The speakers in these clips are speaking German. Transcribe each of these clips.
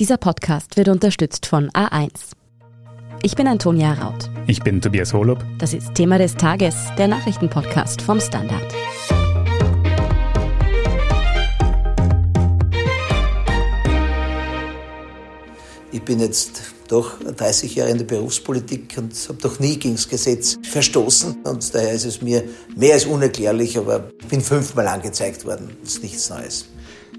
Dieser Podcast wird unterstützt von A1. Ich bin Antonia Raut. Ich bin Tobias Holub. Das ist Thema des Tages, der Nachrichtenpodcast vom Standard. Ich bin jetzt doch 30 Jahre in der Berufspolitik und habe doch nie gegen das Gesetz verstoßen. Und daher ist es mir mehr als unerklärlich, aber ich bin fünfmal angezeigt worden. Das ist nichts Neues.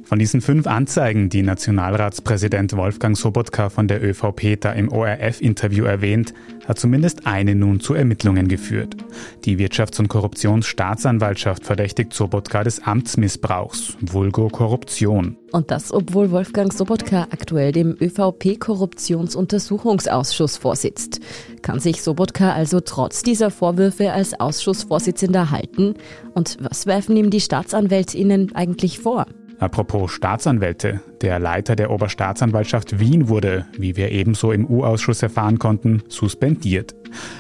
Von diesen fünf Anzeigen, die Nationalratspräsident Wolfgang Sobotka von der ÖVP da im ORF-Interview erwähnt, hat zumindest eine nun zu Ermittlungen geführt. Die Wirtschafts- und Korruptionsstaatsanwaltschaft verdächtigt Sobotka des Amtsmissbrauchs, vulgo Korruption. Und das, obwohl Wolfgang Sobotka aktuell dem ÖVP-Korruptionsuntersuchungsausschuss vorsitzt. Kann sich Sobotka also trotz dieser Vorwürfe als Ausschussvorsitzender halten? Und was werfen ihm die StaatsanwältInnen eigentlich vor? Apropos Staatsanwälte. Der Leiter der Oberstaatsanwaltschaft Wien wurde, wie wir ebenso im U-Ausschuss erfahren konnten, suspendiert.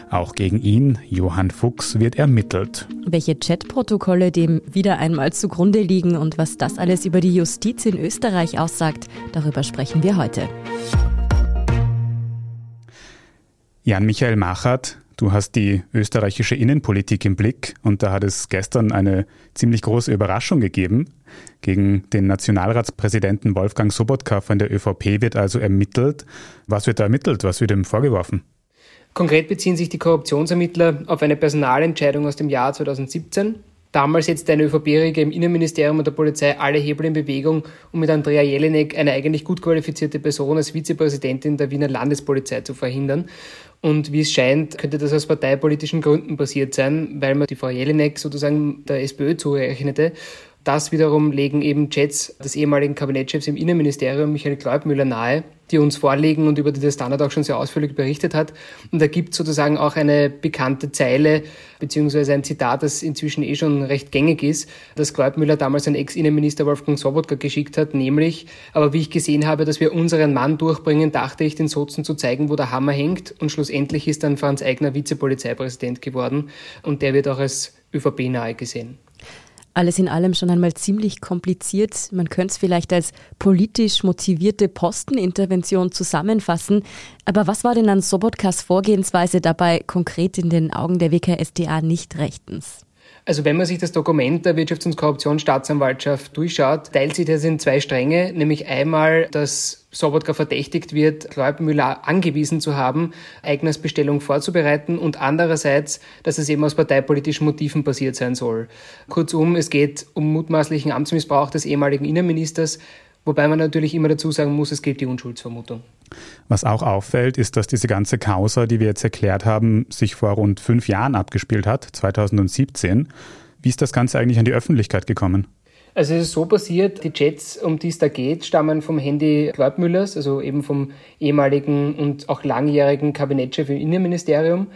Auch gegen ihn, Johann Fuchs, wird ermittelt. Welche Chatprotokolle dem wieder einmal zugrunde liegen und was das alles über die Justiz in Österreich aussagt, darüber sprechen wir heute. Jan-Michael Machert, Du hast die österreichische Innenpolitik im Blick und da hat es gestern eine ziemlich große Überraschung gegeben. Gegen den Nationalratspräsidenten Wolfgang Sobotka von der ÖVP wird also ermittelt. Was wird da ermittelt? Was wird ihm vorgeworfen? Konkret beziehen sich die Korruptionsermittler auf eine Personalentscheidung aus dem Jahr 2017. Damals setzte eine ÖVP-Regel im Innenministerium und der Polizei alle Hebel in Bewegung, um mit Andrea Jelinek eine eigentlich gut qualifizierte Person als Vizepräsidentin der Wiener Landespolizei zu verhindern. Und wie es scheint, könnte das aus parteipolitischen Gründen passiert sein, weil man die Frau Jelinek sozusagen der SPÖ zurechnete. Das wiederum legen eben Chats des ehemaligen Kabinettschefs im Innenministerium, Michael Gläubmüller, nahe, die uns vorlegen und über die der Standard auch schon sehr ausführlich berichtet hat. Und da gibt sozusagen auch eine bekannte Zeile beziehungsweise ein Zitat, das inzwischen eh schon recht gängig ist, das Gläubmüller damals an Ex-Innenminister Wolfgang Sobotka geschickt hat, nämlich, aber wie ich gesehen habe, dass wir unseren Mann durchbringen, dachte ich, den Sozen zu zeigen, wo der Hammer hängt. Und schlussendlich ist dann Franz Eigner Vizepolizeipräsident geworden und der wird auch als ÖVP nahe gesehen alles in allem schon einmal ziemlich kompliziert. Man könnte es vielleicht als politisch motivierte Postenintervention zusammenfassen. Aber was war denn an Sobotkas Vorgehensweise dabei konkret in den Augen der WKSDA nicht rechtens? Also wenn man sich das Dokument der Wirtschafts- und Korruptionsstaatsanwaltschaft durchschaut, teilt sich das in zwei Stränge, nämlich einmal, dass Sobotka verdächtigt wird, Gläubmüller angewiesen zu haben, Eigners Bestellung vorzubereiten. Und andererseits, dass es eben aus parteipolitischen Motiven passiert sein soll. Kurzum, es geht um mutmaßlichen Amtsmissbrauch des ehemaligen Innenministers, wobei man natürlich immer dazu sagen muss, es gilt die Unschuldsvermutung. Was auch auffällt, ist, dass diese ganze Causa, die wir jetzt erklärt haben, sich vor rund fünf Jahren abgespielt hat, 2017. Wie ist das Ganze eigentlich an die Öffentlichkeit gekommen? Also es ist so passiert, die Chats, um die es da geht, stammen vom Handy Gläubmüllers, also eben vom ehemaligen und auch langjährigen Kabinettchef im Innenministerium.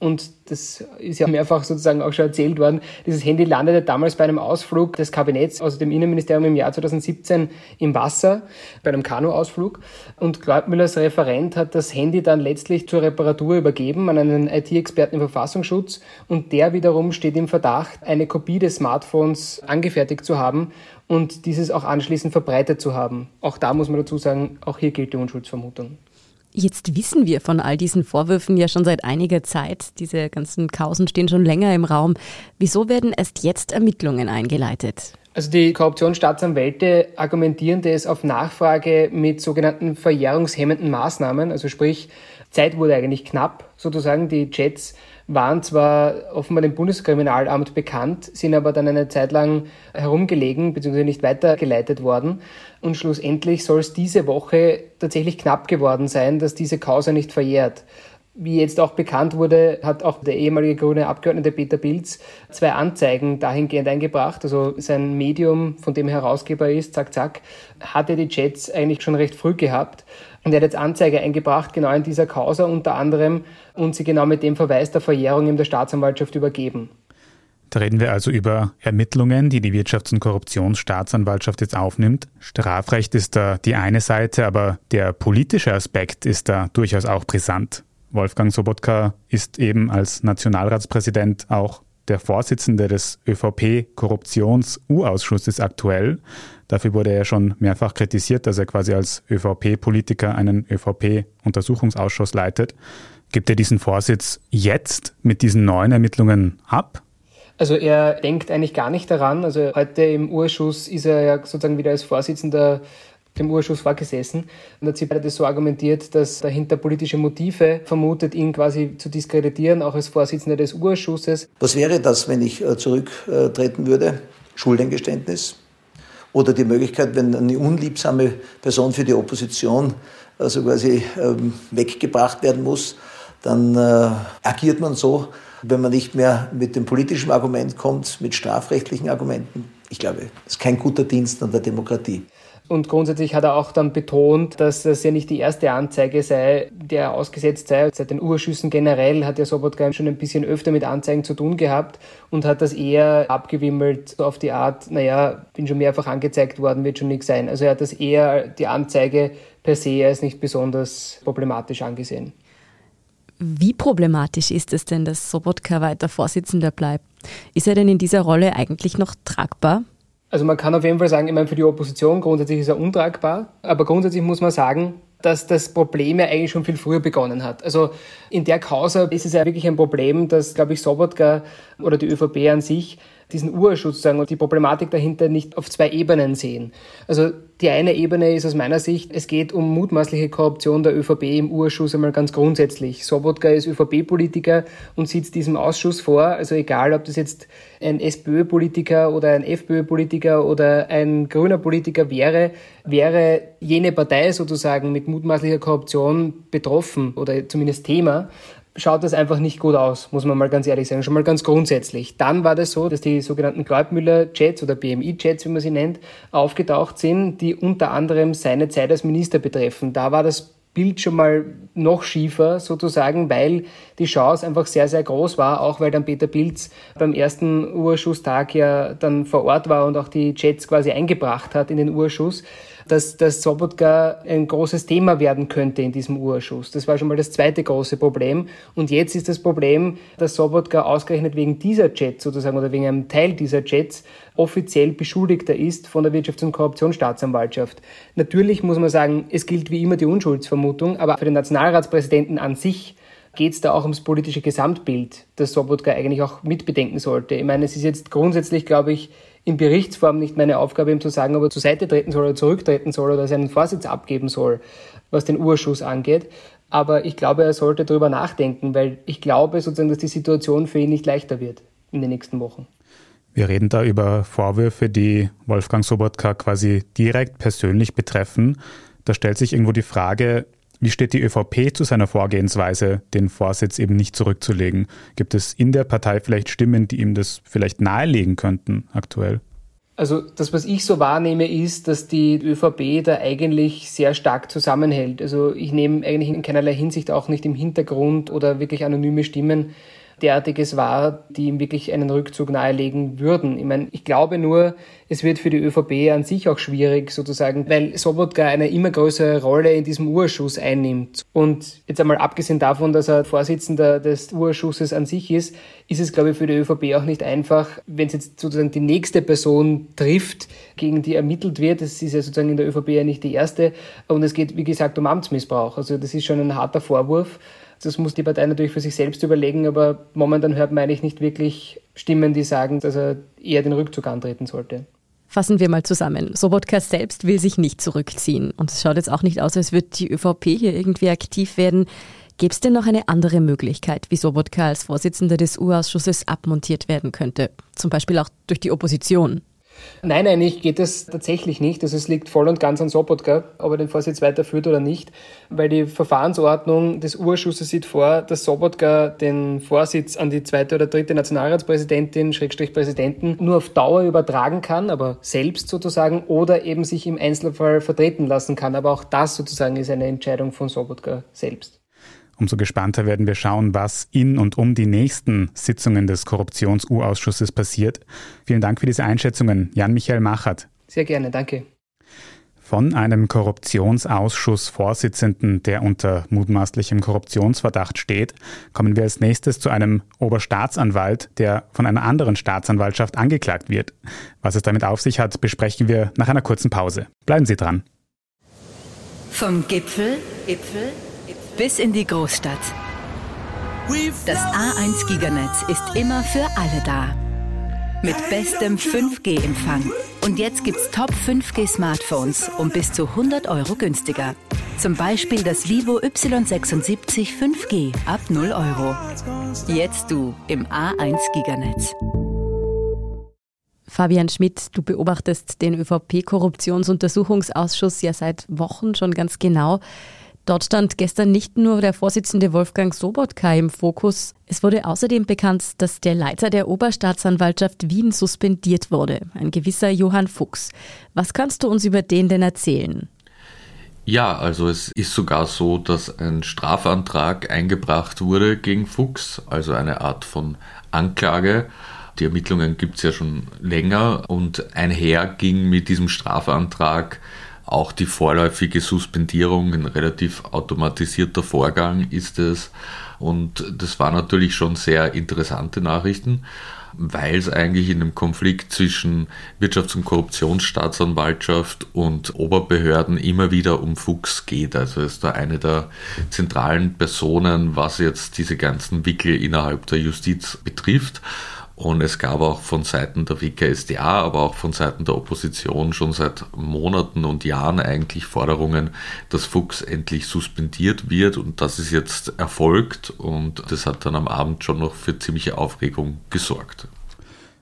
Und das ist ja mehrfach sozusagen auch schon erzählt worden. Dieses Handy landete damals bei einem Ausflug des Kabinetts aus dem Innenministerium im Jahr 2017 im Wasser, bei einem Kanuausflug. Und Gläubmüllers Referent hat das Handy dann letztlich zur Reparatur übergeben an einen IT-Experten im Verfassungsschutz. Und der wiederum steht im Verdacht, eine Kopie des Smartphones angefertigt zu haben und dieses auch anschließend verbreitet zu haben. Auch da muss man dazu sagen, auch hier gilt die Unschuldsvermutung. Jetzt wissen wir von all diesen Vorwürfen ja schon seit einiger Zeit. Diese ganzen Kausen stehen schon länger im Raum. Wieso werden erst jetzt Ermittlungen eingeleitet? Also die Korruptionsstaatsanwälte argumentieren das auf Nachfrage mit sogenannten verjährungshemmenden Maßnahmen. Also sprich, Zeit wurde eigentlich knapp, sozusagen. Die Jets waren zwar offenbar dem Bundeskriminalamt bekannt, sind aber dann eine Zeit lang herumgelegen bzw. nicht weitergeleitet worden. Und schlussendlich soll es diese Woche tatsächlich knapp geworden sein, dass diese Causa nicht verjährt. Wie jetzt auch bekannt wurde, hat auch der ehemalige grüne Abgeordnete Peter Pilz zwei Anzeigen dahingehend eingebracht. Also sein Medium, von dem Herausgeber ist, zack, zack, hatte die Chats eigentlich schon recht früh gehabt. Und er hat jetzt Anzeige eingebracht, genau in dieser Causa unter anderem, und sie genau mit dem Verweis der Verjährung in der Staatsanwaltschaft übergeben. Da reden wir also über Ermittlungen, die die Wirtschafts- und Korruptionsstaatsanwaltschaft jetzt aufnimmt. Strafrecht ist da die eine Seite, aber der politische Aspekt ist da durchaus auch brisant. Wolfgang Sobotka ist eben als Nationalratspräsident auch der Vorsitzende des ÖVP-Korruptions-U-Ausschusses aktuell. Dafür wurde er schon mehrfach kritisiert, dass er quasi als ÖVP-Politiker einen ÖVP-Untersuchungsausschuss leitet. Gibt er diesen Vorsitz jetzt mit diesen neuen Ermittlungen ab? Also er denkt eigentlich gar nicht daran. Also heute im Urschuss ist er ja sozusagen wieder als Vorsitzender dem Urschuss vorgesessen und hat sie beide so argumentiert, dass dahinter politische Motive vermutet, ihn quasi zu diskreditieren, auch als Vorsitzender des Urschusses. Was wäre das, wenn ich äh, zurücktreten würde? Schuldeingeständnis? Oder die Möglichkeit, wenn eine unliebsame Person für die Opposition also quasi ähm, weggebracht werden muss, dann äh, agiert man so, wenn man nicht mehr mit dem politischen Argument kommt, mit strafrechtlichen Argumenten. Ich glaube, das ist kein guter Dienst an der Demokratie. Und grundsätzlich hat er auch dann betont, dass das ja nicht die erste Anzeige sei, der ausgesetzt sei. Seit den Urschüssen generell hat ja Sobotka schon ein bisschen öfter mit Anzeigen zu tun gehabt und hat das eher abgewimmelt auf die Art, naja, bin schon mehrfach angezeigt worden, wird schon nichts sein. Also er hat das eher die Anzeige per se als nicht besonders problematisch angesehen. Wie problematisch ist es denn, dass Sobotka weiter Vorsitzender bleibt? Ist er denn in dieser Rolle eigentlich noch tragbar? Also man kann auf jeden Fall sagen, ich meine, für die Opposition grundsätzlich ist er untragbar, aber grundsätzlich muss man sagen, dass das Problem ja eigentlich schon viel früher begonnen hat. Also in der Causa ist es ja wirklich ein Problem, dass, glaube ich, Sobotka oder die ÖVP an sich diesen Urschutz sagen und die Problematik dahinter nicht auf zwei Ebenen sehen. Also die eine Ebene ist aus meiner Sicht, es geht um mutmaßliche Korruption der ÖVP im Urschuss einmal ganz grundsätzlich. Sobotka ist ÖVP-Politiker und sitzt diesem Ausschuss vor. Also egal, ob das jetzt ein SPÖ-Politiker oder ein FPÖ-Politiker oder ein grüner Politiker wäre, wäre jene Partei sozusagen mit mutmaßlicher Korruption betroffen oder zumindest Thema, schaut das einfach nicht gut aus, muss man mal ganz ehrlich sagen, schon mal ganz grundsätzlich. Dann war das so, dass die sogenannten Gleubmüller-Jets oder BMI-Jets, wie man sie nennt, aufgetaucht sind, die unter anderem seine Zeit als Minister betreffen. Da war das Bild schon mal noch schiefer sozusagen, weil die Chance einfach sehr, sehr groß war, auch weil dann Peter Pilz beim ersten Urschusstag ja dann vor Ort war und auch die Jets quasi eingebracht hat in den Urschuss dass, dass Sobotka ein großes Thema werden könnte in diesem Urschuss. Das war schon mal das zweite große Problem. Und jetzt ist das Problem, dass Sobotka ausgerechnet wegen dieser Jets sozusagen oder wegen einem Teil dieser Jets offiziell Beschuldigter ist von der Wirtschafts- und Korruptionsstaatsanwaltschaft. Natürlich muss man sagen, es gilt wie immer die Unschuldsvermutung, aber für den Nationalratspräsidenten an sich geht es da auch ums politische Gesamtbild, das Sobotka eigentlich auch mitbedenken sollte. Ich meine, es ist jetzt grundsätzlich, glaube ich, in Berichtsform nicht meine Aufgabe, ihm zu sagen, ob er zur Seite treten soll oder zurücktreten soll oder seinen Vorsitz abgeben soll, was den Urschuss angeht. Aber ich glaube, er sollte darüber nachdenken, weil ich glaube sozusagen, dass die Situation für ihn nicht leichter wird in den nächsten Wochen. Wir reden da über Vorwürfe, die Wolfgang Sobotka quasi direkt persönlich betreffen. Da stellt sich irgendwo die Frage, wie steht die ÖVP zu seiner Vorgehensweise, den Vorsitz eben nicht zurückzulegen? Gibt es in der Partei vielleicht Stimmen, die ihm das vielleicht nahelegen könnten aktuell? Also das, was ich so wahrnehme, ist, dass die ÖVP da eigentlich sehr stark zusammenhält. Also ich nehme eigentlich in keinerlei Hinsicht auch nicht im Hintergrund oder wirklich anonyme Stimmen derartiges war, die ihm wirklich einen Rückzug nahelegen würden. Ich meine, ich glaube nur, es wird für die ÖVP an sich auch schwierig sozusagen, weil Sobotka eine immer größere Rolle in diesem Urschuss einnimmt. Und jetzt einmal abgesehen davon, dass er Vorsitzender des Urschusses an sich ist, ist es, glaube ich, für die ÖVP auch nicht einfach, wenn es jetzt sozusagen die nächste Person trifft, gegen die ermittelt wird. Das ist ja sozusagen in der ÖVP ja nicht die erste. Und es geht, wie gesagt, um Amtsmissbrauch. Also das ist schon ein harter Vorwurf. Das muss die Partei natürlich für sich selbst überlegen, aber momentan hört man eigentlich nicht wirklich Stimmen, die sagen, dass er eher den Rückzug antreten sollte. Fassen wir mal zusammen. Sobotka selbst will sich nicht zurückziehen. Und es schaut jetzt auch nicht aus, als würde die ÖVP hier irgendwie aktiv werden. Gäbe es denn noch eine andere Möglichkeit, wie Sobotka als Vorsitzender des U-Ausschusses abmontiert werden könnte? Zum Beispiel auch durch die Opposition? Nein, eigentlich geht das tatsächlich nicht. Also es liegt voll und ganz an Sobotka, ob er den Vorsitz weiterführt oder nicht, weil die Verfahrensordnung des Urschusses sieht vor, dass Sobotka den Vorsitz an die zweite oder dritte Nationalratspräsidentin, Schrägstrich Präsidenten, nur auf Dauer übertragen kann, aber selbst sozusagen, oder eben sich im Einzelfall vertreten lassen kann. Aber auch das sozusagen ist eine Entscheidung von Sobotka selbst. Umso gespannter werden wir schauen, was in und um die nächsten Sitzungen des Korruptions-U-Ausschusses passiert. Vielen Dank für diese Einschätzungen, Jan-Michael Machert. Sehr gerne, danke. Von einem Korruptionsausschussvorsitzenden, der unter mutmaßlichem Korruptionsverdacht steht, kommen wir als nächstes zu einem Oberstaatsanwalt, der von einer anderen Staatsanwaltschaft angeklagt wird. Was es damit auf sich hat, besprechen wir nach einer kurzen Pause. Bleiben Sie dran. Vom Gipfel, Gipfel bis in die Großstadt. Das A1 Giganetz ist immer für alle da. Mit bestem 5G-Empfang. Und jetzt gibt's Top 5G Smartphones um bis zu 100 Euro günstiger. Zum Beispiel das Vivo Y76 5G ab 0 Euro. Jetzt du im A1 Giganetz. Fabian Schmidt, du beobachtest den ÖVP-Korruptionsuntersuchungsausschuss ja seit Wochen schon ganz genau. Dort stand gestern nicht nur der Vorsitzende Wolfgang Sobotka im Fokus. Es wurde außerdem bekannt, dass der Leiter der Oberstaatsanwaltschaft Wien suspendiert wurde, ein gewisser Johann Fuchs. Was kannst du uns über den denn erzählen? Ja, also es ist sogar so, dass ein Strafantrag eingebracht wurde gegen Fuchs, also eine Art von Anklage. Die Ermittlungen gibt es ja schon länger und einher ging mit diesem Strafantrag auch die vorläufige Suspendierung, ein relativ automatisierter Vorgang ist es. Und das waren natürlich schon sehr interessante Nachrichten, weil es eigentlich in einem Konflikt zwischen Wirtschafts- und Korruptionsstaatsanwaltschaft und Oberbehörden immer wieder um Fuchs geht. Also ist da eine der zentralen Personen, was jetzt diese ganzen Wickel innerhalb der Justiz betrifft. Und es gab auch von Seiten der WKSDA, aber auch von Seiten der Opposition schon seit Monaten und Jahren eigentlich Forderungen, dass Fuchs endlich suspendiert wird. Und das ist jetzt erfolgt. Und das hat dann am Abend schon noch für ziemliche Aufregung gesorgt.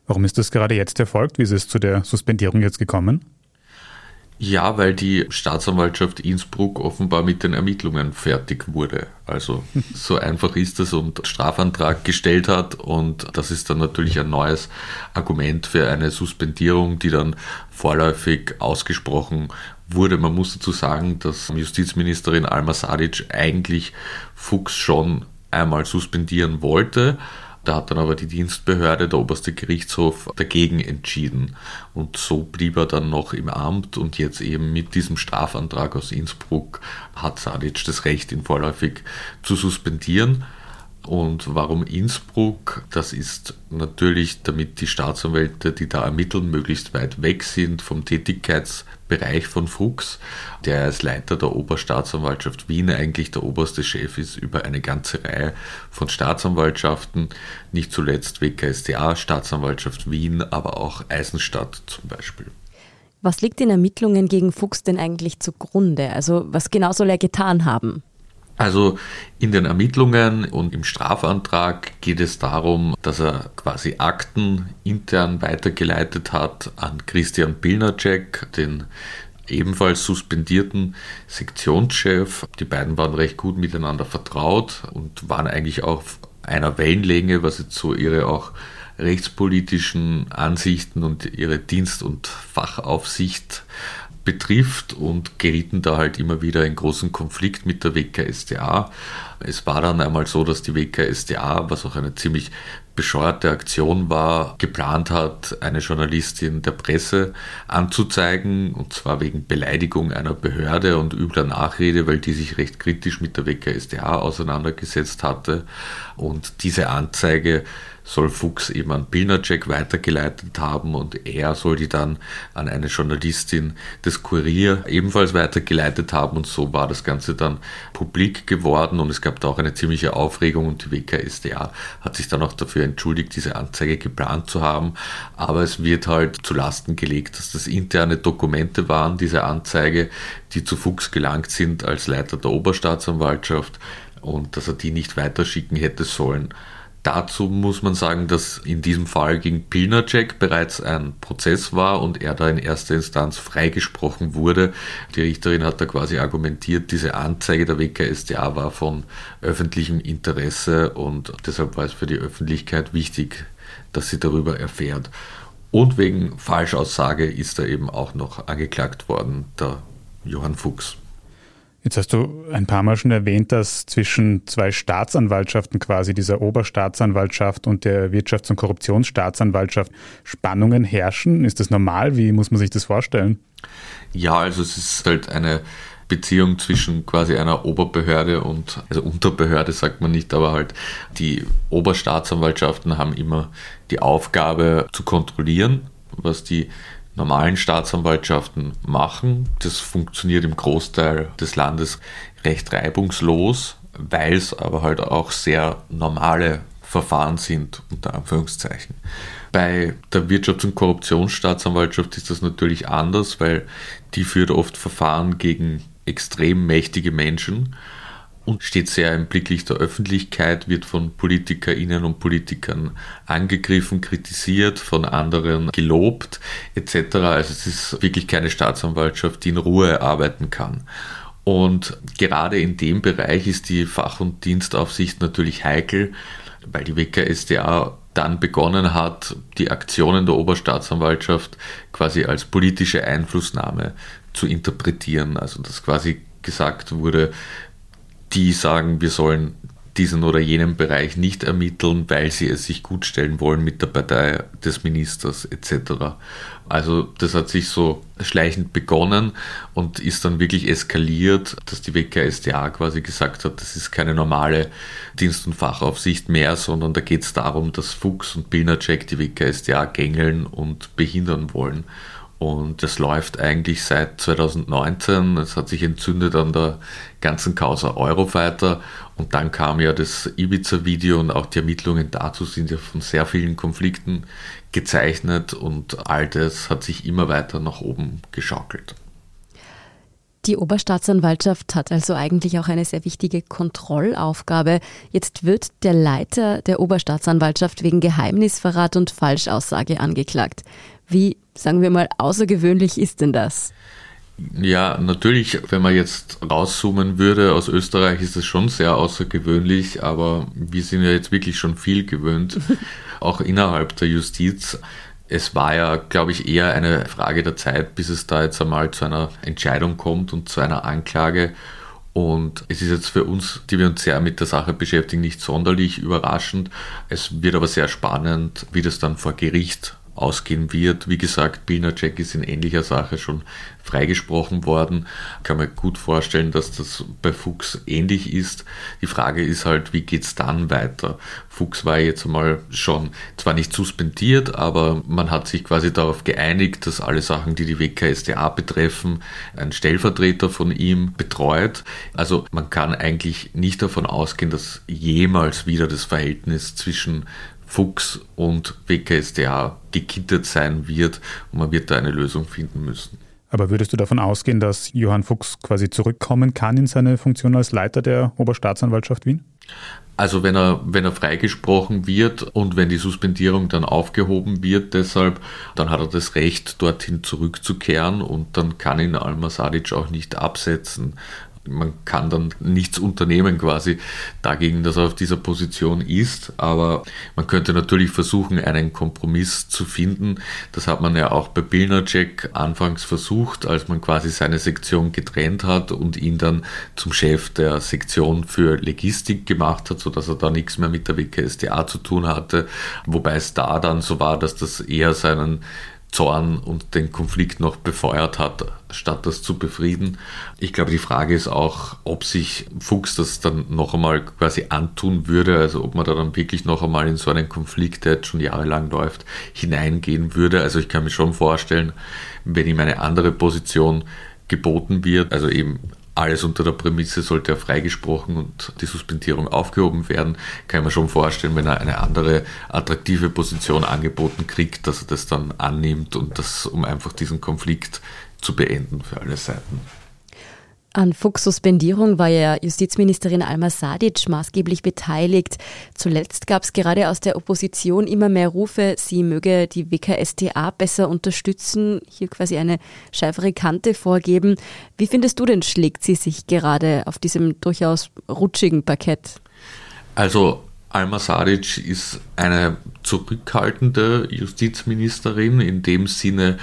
Warum ist das gerade jetzt erfolgt? Wie ist es zu der Suspendierung jetzt gekommen? Ja, weil die Staatsanwaltschaft Innsbruck offenbar mit den Ermittlungen fertig wurde. Also so einfach ist es und Strafantrag gestellt hat und das ist dann natürlich ein neues Argument für eine Suspendierung, die dann vorläufig ausgesprochen wurde. Man muss dazu sagen, dass Justizministerin Alma Sadic eigentlich Fuchs schon einmal suspendieren wollte da hat dann aber die Dienstbehörde, der oberste Gerichtshof, dagegen entschieden. Und so blieb er dann noch im Amt und jetzt eben mit diesem Strafantrag aus Innsbruck hat Sadic das Recht, ihn vorläufig zu suspendieren. Und warum Innsbruck? Das ist natürlich, damit die Staatsanwälte, die da ermitteln, möglichst weit weg sind vom Tätigkeitsbereich von Fuchs, der als Leiter der Oberstaatsanwaltschaft Wien eigentlich der oberste Chef ist über eine ganze Reihe von Staatsanwaltschaften, nicht zuletzt WKSDA, Staatsanwaltschaft Wien, aber auch Eisenstadt zum Beispiel. Was liegt den Ermittlungen gegen Fuchs denn eigentlich zugrunde? Also was genau soll er getan haben? Also in den Ermittlungen und im Strafantrag geht es darum, dass er quasi Akten intern weitergeleitet hat an Christian Pilnacek, den ebenfalls suspendierten Sektionschef. Die beiden waren recht gut miteinander vertraut und waren eigentlich auch auf einer Wellenlänge, was jetzt so ihre auch rechtspolitischen Ansichten und ihre Dienst- und Fachaufsicht betrifft und gerieten da halt immer wieder in großen Konflikt mit der WKSDA. Es war dann einmal so, dass die WKSDA, was auch eine ziemlich bescheuerte Aktion war, geplant hat, eine Journalistin der Presse anzuzeigen, und zwar wegen Beleidigung einer Behörde und übler Nachrede, weil die sich recht kritisch mit der WKSDA auseinandergesetzt hatte. Und diese Anzeige soll Fuchs eben an Pilnacek weitergeleitet haben und er soll die dann an eine Journalistin des Kurier ebenfalls weitergeleitet haben. Und so war das Ganze dann publik geworden. Und es gab da auch eine ziemliche Aufregung. Und die WKSDA hat sich dann auch dafür entschuldigt, diese Anzeige geplant zu haben, aber es wird halt zu Lasten gelegt, dass das interne Dokumente waren, diese Anzeige, die zu Fuchs gelangt sind als Leiter der Oberstaatsanwaltschaft. Und dass er die nicht weiterschicken hätte sollen. Dazu muss man sagen, dass in diesem Fall gegen Pilnacek bereits ein Prozess war und er da in erster Instanz freigesprochen wurde. Die Richterin hat da quasi argumentiert, diese Anzeige der WKSDA war von öffentlichem Interesse und deshalb war es für die Öffentlichkeit wichtig, dass sie darüber erfährt. Und wegen Falschaussage ist er eben auch noch angeklagt worden, der Johann Fuchs. Jetzt hast du ein paar Mal schon erwähnt, dass zwischen zwei Staatsanwaltschaften quasi, dieser Oberstaatsanwaltschaft und der Wirtschafts- und Korruptionsstaatsanwaltschaft, Spannungen herrschen. Ist das normal? Wie muss man sich das vorstellen? Ja, also es ist halt eine Beziehung zwischen quasi einer Oberbehörde und, also Unterbehörde sagt man nicht, aber halt die Oberstaatsanwaltschaften haben immer die Aufgabe zu kontrollieren, was die normalen Staatsanwaltschaften machen. Das funktioniert im Großteil des Landes recht reibungslos, weil es aber halt auch sehr normale Verfahren sind, unter Anführungszeichen. Bei der Wirtschafts- und Korruptionsstaatsanwaltschaft ist das natürlich anders, weil die führt oft Verfahren gegen extrem mächtige Menschen und steht sehr im Blicklicht der Öffentlichkeit, wird von PolitikerInnen und Politikern angegriffen, kritisiert, von anderen gelobt etc. Also es ist wirklich keine Staatsanwaltschaft, die in Ruhe arbeiten kann. Und gerade in dem Bereich ist die Fach- und Dienstaufsicht natürlich heikel, weil die WKSDA dann begonnen hat, die Aktionen der Oberstaatsanwaltschaft quasi als politische Einflussnahme zu interpretieren. Also dass quasi gesagt wurde, die sagen, wir sollen diesen oder jenen Bereich nicht ermitteln, weil sie es sich gut stellen wollen mit der Partei des Ministers etc. Also das hat sich so schleichend begonnen und ist dann wirklich eskaliert, dass die WKSDA quasi gesagt hat, das ist keine normale Dienst- und Fachaufsicht mehr, sondern da geht es darum, dass Fuchs und Pilnacek die WKSDA gängeln und behindern wollen. Und das läuft eigentlich seit 2019. Es hat sich entzündet an der ganzen Causa Eurofighter. Und dann kam ja das Ibiza-Video und auch die Ermittlungen dazu sind ja von sehr vielen Konflikten gezeichnet und all das hat sich immer weiter nach oben geschaukelt. Die Oberstaatsanwaltschaft hat also eigentlich auch eine sehr wichtige Kontrollaufgabe. Jetzt wird der Leiter der Oberstaatsanwaltschaft wegen Geheimnisverrat und Falschaussage angeklagt. Wie, sagen wir mal, außergewöhnlich ist denn das? Ja, natürlich, wenn man jetzt rauszoomen würde aus Österreich, ist es schon sehr außergewöhnlich, aber wir sind ja jetzt wirklich schon viel gewöhnt, auch innerhalb der Justiz. Es war ja, glaube ich, eher eine Frage der Zeit, bis es da jetzt einmal zu einer Entscheidung kommt und zu einer Anklage. Und es ist jetzt für uns, die wir uns sehr mit der Sache beschäftigen, nicht sonderlich überraschend. Es wird aber sehr spannend, wie das dann vor Gericht ausgehen wird. Wie gesagt, Pilnacek ist in ähnlicher Sache schon freigesprochen worden. Kann man gut vorstellen, dass das bei Fuchs ähnlich ist. Die Frage ist halt, wie geht es dann weiter? Fuchs war jetzt einmal schon zwar nicht suspendiert, aber man hat sich quasi darauf geeinigt, dass alle Sachen, die die WKSDA betreffen, ein Stellvertreter von ihm betreut. Also man kann eigentlich nicht davon ausgehen, dass jemals wieder das Verhältnis zwischen Fuchs und WKSDA gekittet sein wird und man wird da eine Lösung finden müssen. Aber würdest du davon ausgehen, dass Johann Fuchs quasi zurückkommen kann in seine Funktion als Leiter der Oberstaatsanwaltschaft Wien? Also wenn er, wenn er freigesprochen wird und wenn die Suspendierung dann aufgehoben wird, deshalb, dann hat er das Recht, dorthin zurückzukehren und dann kann ihn Alma Sadic auch nicht absetzen man kann dann nichts unternehmen quasi dagegen, dass er auf dieser Position ist. Aber man könnte natürlich versuchen, einen Kompromiss zu finden. Das hat man ja auch bei Bilnacek anfangs versucht, als man quasi seine Sektion getrennt hat und ihn dann zum Chef der Sektion für Logistik gemacht hat, sodass er da nichts mehr mit der WKSDA zu tun hatte. Wobei es da dann so war, dass das eher seinen Zorn und den Konflikt noch befeuert hat, statt das zu befrieden. Ich glaube, die Frage ist auch, ob sich Fuchs das dann noch einmal quasi antun würde, also ob man da dann wirklich noch einmal in so einen Konflikt, der jetzt schon jahrelang läuft, hineingehen würde. Also ich kann mir schon vorstellen, wenn ihm eine andere Position geboten wird, also eben alles unter der Prämisse, sollte er freigesprochen und die Suspendierung aufgehoben werden, kann mir schon vorstellen, wenn er eine andere attraktive Position angeboten kriegt, dass er das dann annimmt und das, um einfach diesen Konflikt zu beenden für alle Seiten. An Fuchs Suspendierung war ja Justizministerin Alma Sadic maßgeblich beteiligt. Zuletzt gab es gerade aus der Opposition immer mehr Rufe, sie möge die WKStA besser unterstützen, hier quasi eine schärfere Kante vorgeben. Wie findest du denn, schlägt sie sich gerade auf diesem durchaus rutschigen Parkett? Also Alma Sadic ist eine zurückhaltende Justizministerin in dem Sinne,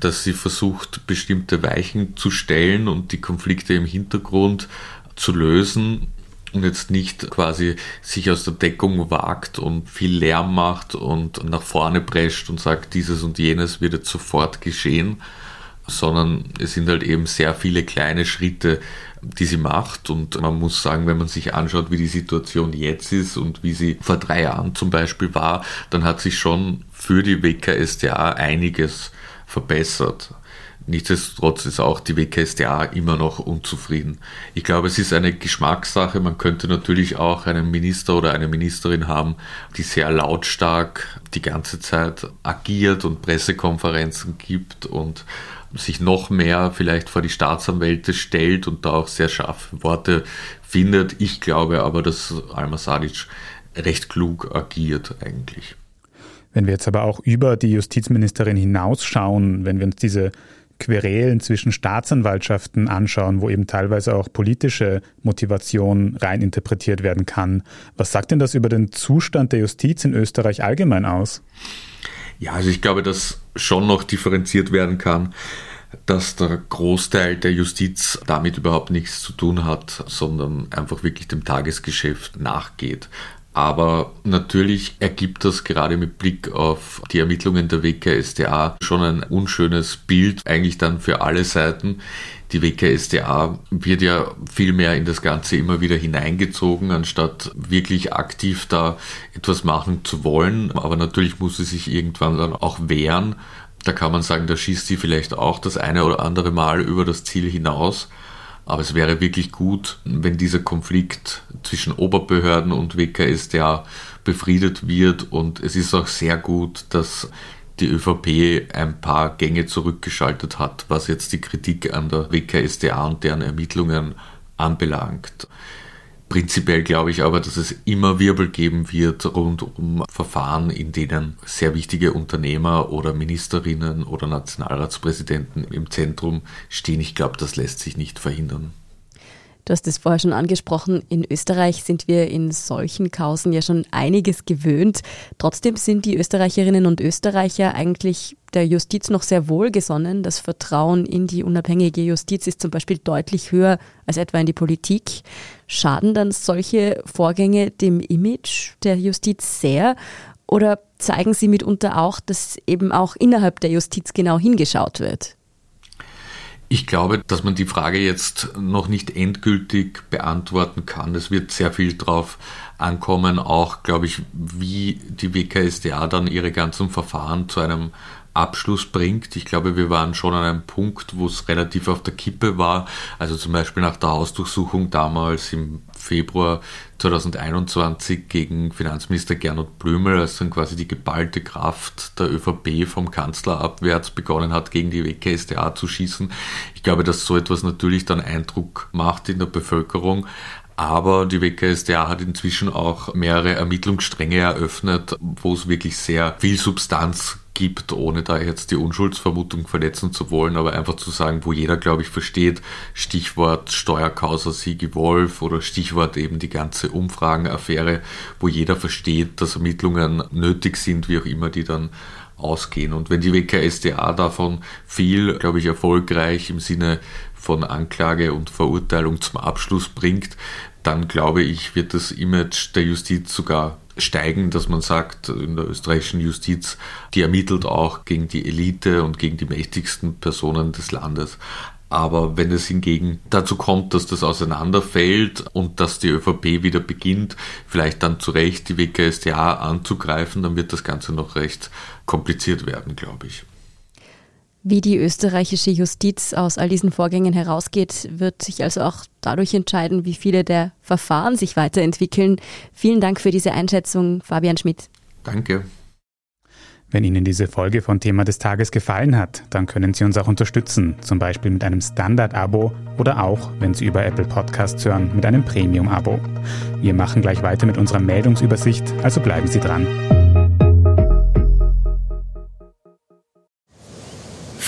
dass sie versucht, bestimmte Weichen zu stellen und die Konflikte im Hintergrund zu lösen und jetzt nicht quasi sich aus der Deckung wagt und viel Lärm macht und nach vorne prescht und sagt, dieses und jenes wird jetzt sofort geschehen, sondern es sind halt eben sehr viele kleine Schritte, die sie macht. Und man muss sagen, wenn man sich anschaut, wie die Situation jetzt ist und wie sie vor drei Jahren zum Beispiel war, dann hat sich schon für die WKSDA einiges verbessert. Nichtsdestotrotz ist auch die WKSDA immer noch unzufrieden. Ich glaube, es ist eine Geschmackssache. Man könnte natürlich auch einen Minister oder eine Ministerin haben, die sehr lautstark die ganze Zeit agiert und Pressekonferenzen gibt und sich noch mehr vielleicht vor die Staatsanwälte stellt und da auch sehr scharfe Worte findet. Ich glaube aber, dass Alma Sadic recht klug agiert eigentlich. Wenn wir jetzt aber auch über die Justizministerin hinausschauen, wenn wir uns diese Querelen zwischen Staatsanwaltschaften anschauen, wo eben teilweise auch politische Motivation reininterpretiert werden kann. Was sagt denn das über den Zustand der Justiz in Österreich allgemein aus? Ja, also ich glaube, dass schon noch differenziert werden kann, dass der Großteil der Justiz damit überhaupt nichts zu tun hat, sondern einfach wirklich dem Tagesgeschäft nachgeht. Aber natürlich ergibt das gerade mit Blick auf die Ermittlungen der WKSDA schon ein unschönes Bild, eigentlich dann für alle Seiten. Die WKSDA wird ja viel mehr in das Ganze immer wieder hineingezogen, anstatt wirklich aktiv da etwas machen zu wollen. Aber natürlich muss sie sich irgendwann dann auch wehren. Da kann man sagen, da schießt sie vielleicht auch das eine oder andere Mal über das Ziel hinaus. Aber es wäre wirklich gut, wenn dieser Konflikt zwischen Oberbehörden und WKSDA befriedet wird. Und es ist auch sehr gut, dass die ÖVP ein paar Gänge zurückgeschaltet hat, was jetzt die Kritik an der WKSDA und deren Ermittlungen anbelangt. Prinzipiell glaube ich aber, dass es immer Wirbel geben wird rund um Verfahren, in denen sehr wichtige Unternehmer oder Ministerinnen oder Nationalratspräsidenten im Zentrum stehen. Ich glaube, das lässt sich nicht verhindern. Du hast es vorher schon angesprochen, in Österreich sind wir in solchen Kausen ja schon einiges gewöhnt. Trotzdem sind die Österreicherinnen und Österreicher eigentlich der Justiz noch sehr wohlgesonnen. Das Vertrauen in die unabhängige Justiz ist zum Beispiel deutlich höher als etwa in die Politik. Schaden dann solche Vorgänge dem Image der Justiz sehr? Oder zeigen sie mitunter auch, dass eben auch innerhalb der Justiz genau hingeschaut wird? Ich glaube, dass man die Frage jetzt noch nicht endgültig beantworten kann. Es wird sehr viel drauf ankommen, auch, glaube ich, wie die WKSDA dann ihre ganzen Verfahren zu einem Abschluss bringt. Ich glaube, wir waren schon an einem Punkt, wo es relativ auf der Kippe war. Also zum Beispiel nach der Hausdurchsuchung damals im Februar 2021 gegen Finanzminister Gernot Blümel, als dann quasi die geballte Kraft der ÖVP vom Kanzler abwärts begonnen hat, gegen die WKSDA zu schießen. Ich glaube, dass so etwas natürlich dann Eindruck macht in der Bevölkerung. Aber die WKSDA hat inzwischen auch mehrere Ermittlungsstränge eröffnet, wo es wirklich sehr viel Substanz gibt, ohne da jetzt die Unschuldsvermutung verletzen zu wollen, aber einfach zu sagen, wo jeder, glaube ich, versteht, Stichwort Steuerkausa Sigi Wolf oder Stichwort eben die ganze Umfragenaffäre, wo jeder versteht, dass Ermittlungen nötig sind, wie auch immer die dann ausgehen. Und wenn die WKSDA davon viel, glaube ich, erfolgreich im Sinne von Anklage und Verurteilung zum Abschluss bringt, dann glaube ich, wird das Image der Justiz sogar steigen, dass man sagt, in der österreichischen Justiz, die ermittelt auch gegen die Elite und gegen die mächtigsten Personen des Landes. Aber wenn es hingegen dazu kommt, dass das auseinanderfällt und dass die ÖVP wieder beginnt, vielleicht dann zu Recht die WKStA anzugreifen, dann wird das Ganze noch recht kompliziert werden, glaube ich. Wie die österreichische Justiz aus all diesen Vorgängen herausgeht, wird sich also auch dadurch entscheiden, wie viele der Verfahren sich weiterentwickeln. Vielen Dank für diese Einschätzung, Fabian Schmidt. Danke. Wenn Ihnen diese Folge von Thema des Tages gefallen hat, dann können Sie uns auch unterstützen, zum Beispiel mit einem Standard-Abo oder auch, wenn Sie über Apple Podcasts hören, mit einem Premium-Abo. Wir machen gleich weiter mit unserer Meldungsübersicht, also bleiben Sie dran.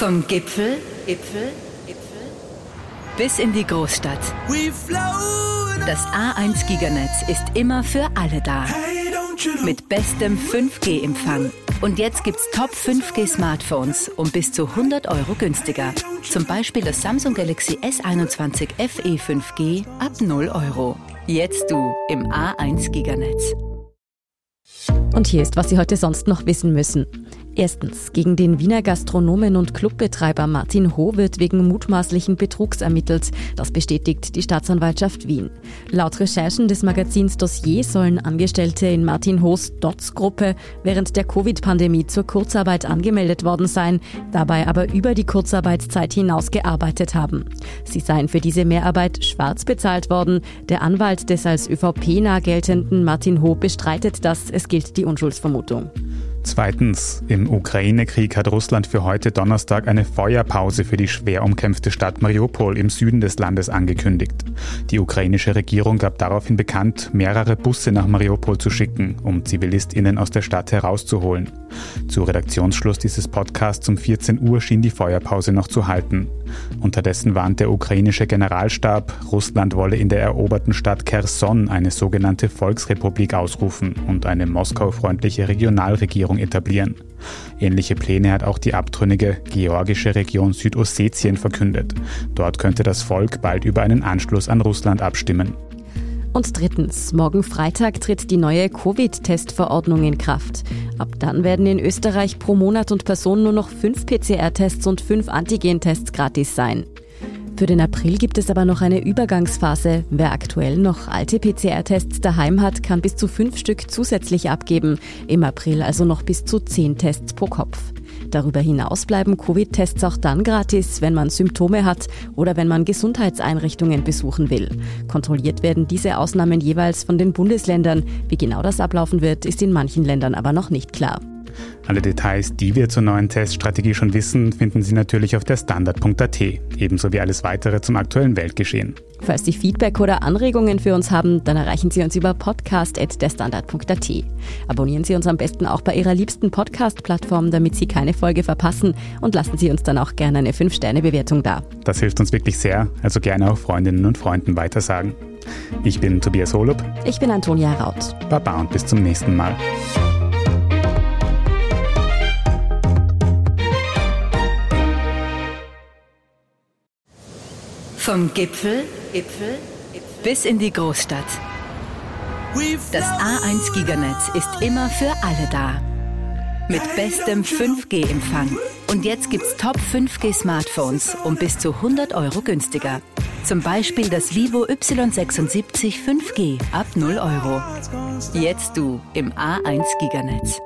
Vom Gipfel, Gipfel, Gipfel bis in die Großstadt. Das A1 Giganetz ist immer für alle da. Mit bestem 5G-Empfang. Und jetzt gibt's Top 5G Smartphones um bis zu 100 Euro günstiger. Zum Beispiel das Samsung Galaxy S21 FE 5G ab 0 Euro. Jetzt du im A1 Giganetz. Und hier ist, was Sie heute sonst noch wissen müssen. Erstens, gegen den Wiener Gastronomen und Clubbetreiber Martin Ho wird wegen mutmaßlichen Betrugs ermittelt. Das bestätigt die Staatsanwaltschaft Wien. Laut Recherchen des Magazins Dossier sollen Angestellte in Martin Ho's DOTS-Gruppe während der Covid-Pandemie zur Kurzarbeit angemeldet worden sein, dabei aber über die Kurzarbeitszeit hinaus gearbeitet haben. Sie seien für diese Mehrarbeit schwarz bezahlt worden. Der Anwalt des als ÖVP nah geltenden Martin Ho bestreitet das. Es gilt die Unschuldsvermutung. Zweitens, im Ukraine-Krieg hat Russland für heute Donnerstag eine Feuerpause für die schwer umkämpfte Stadt Mariupol im Süden des Landes angekündigt. Die ukrainische Regierung gab daraufhin bekannt, mehrere Busse nach Mariupol zu schicken, um Zivilistinnen aus der Stadt herauszuholen. Zu Redaktionsschluss dieses Podcasts um 14 Uhr schien die Feuerpause noch zu halten. Unterdessen warnt der ukrainische Generalstab, Russland wolle in der eroberten Stadt Kherson eine sogenannte Volksrepublik ausrufen und eine Moskau-freundliche Regionalregierung etablieren. Ähnliche Pläne hat auch die abtrünnige georgische Region Südossetien verkündet. Dort könnte das Volk bald über einen Anschluss an Russland abstimmen. Und drittens, morgen Freitag tritt die neue Covid-Testverordnung in Kraft. Ab dann werden in Österreich pro Monat und Person nur noch fünf PCR-Tests und fünf Antigen-Tests gratis sein. Für den April gibt es aber noch eine Übergangsphase. Wer aktuell noch alte PCR-Tests daheim hat, kann bis zu fünf Stück zusätzlich abgeben. Im April also noch bis zu zehn Tests pro Kopf. Darüber hinaus bleiben Covid-Tests auch dann gratis, wenn man Symptome hat oder wenn man Gesundheitseinrichtungen besuchen will. Kontrolliert werden diese Ausnahmen jeweils von den Bundesländern. Wie genau das ablaufen wird, ist in manchen Ländern aber noch nicht klar. Alle Details, die wir zur neuen Teststrategie schon wissen, finden Sie natürlich auf der Standard.at, ebenso wie alles weitere zum aktuellen Weltgeschehen. Falls Sie Feedback oder Anregungen für uns haben, dann erreichen Sie uns über podcast.derstandard.at. Abonnieren Sie uns am besten auch bei Ihrer liebsten Podcast-Plattform, damit Sie keine Folge verpassen und lassen Sie uns dann auch gerne eine 5-Sterne-Bewertung da. Das hilft uns wirklich sehr, also gerne auch Freundinnen und Freunden weitersagen. Ich bin Tobias Holub. Ich bin Antonia Raut. Baba und bis zum nächsten Mal. Vom Gipfel, Gipfel bis in die Großstadt. Das A1 Giganetz ist immer für alle da. Mit bestem 5G-Empfang. Und jetzt gibt's Top 5G Smartphones um bis zu 100 Euro günstiger. Zum Beispiel das Vivo Y76 5G ab 0 Euro. Jetzt du im A1 Giganetz.